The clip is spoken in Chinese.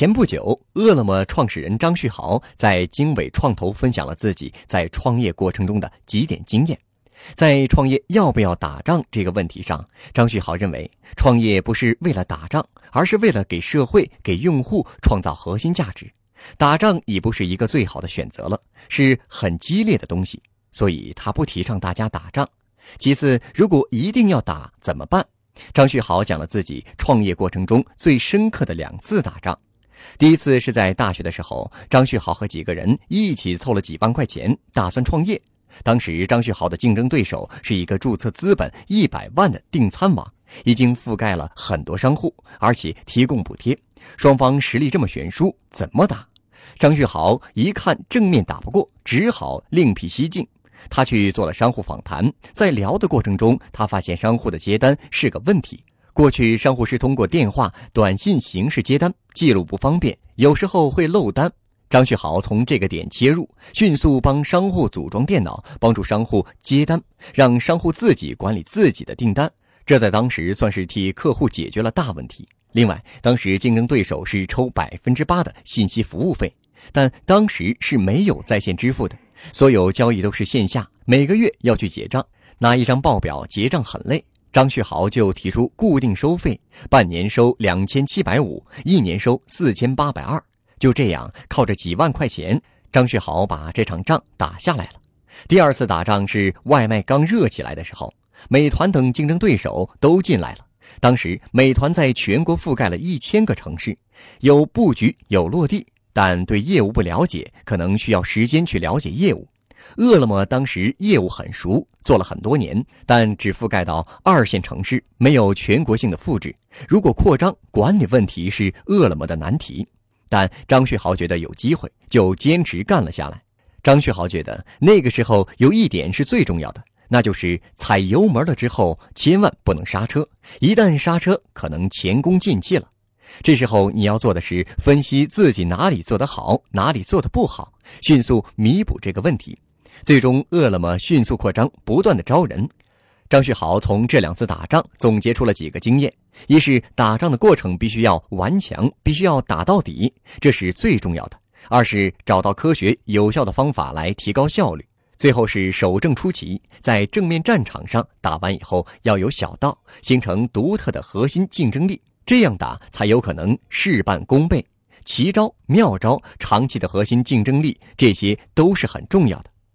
前不久，饿了么创始人张旭豪在经纬创投分享了自己在创业过程中的几点经验。在创业要不要打仗这个问题上，张旭豪认为，创业不是为了打仗，而是为了给社会、给用户创造核心价值。打仗已不是一个最好的选择了，是很激烈的东西，所以他不提倡大家打仗。其次，如果一定要打，怎么办？张旭豪讲了自己创业过程中最深刻的两次打仗。第一次是在大学的时候，张旭豪和几个人一起凑了几万块钱，打算创业。当时张旭豪的竞争对手是一个注册资本一百万的订餐网，已经覆盖了很多商户，而且提供补贴。双方实力这么悬殊，怎么打？张旭豪一看正面打不过，只好另辟蹊径。他去做了商户访谈，在聊的过程中，他发现商户的接单是个问题。过去商户是通过电话、短信形式接单，记录不方便，有时候会漏单。张旭豪从这个点切入，迅速帮商户组装电脑，帮助商户接单，让商户自己管理自己的订单。这在当时算是替客户解决了大问题。另外，当时竞争对手是抽百分之八的信息服务费，但当时是没有在线支付的，所有交易都是线下，每个月要去结账，拿一张报表结账很累。张旭豪就提出固定收费，半年收两千七百五，一年收四千八百二。就这样，靠着几万块钱，张旭豪把这场仗打下来了。第二次打仗是外卖刚热起来的时候，美团等竞争对手都进来了。当时美团在全国覆盖了一千个城市，有布局有落地，但对业务不了解，可能需要时间去了解业务。饿了么当时业务很熟，做了很多年，但只覆盖到二线城市，没有全国性的复制。如果扩张，管理问题是饿了么的难题。但张旭豪觉得有机会，就坚持干了下来。张旭豪觉得那个时候有一点是最重要的，那就是踩油门了之后千万不能刹车，一旦刹车可能前功尽弃了。这时候你要做的是分析自己哪里做得好，哪里做得不好，迅速弥补这个问题。最终，饿了么迅速扩张，不断的招人。张旭豪从这两次打仗总结出了几个经验：一是打仗的过程必须要顽强，必须要打到底，这是最重要的；二是找到科学有效的方法来提高效率；最后是守正出奇，在正面战场上打完以后要有小道，形成独特的核心竞争力，这样打才有可能事半功倍。奇招妙招，长期的核心竞争力，这些都是很重要的。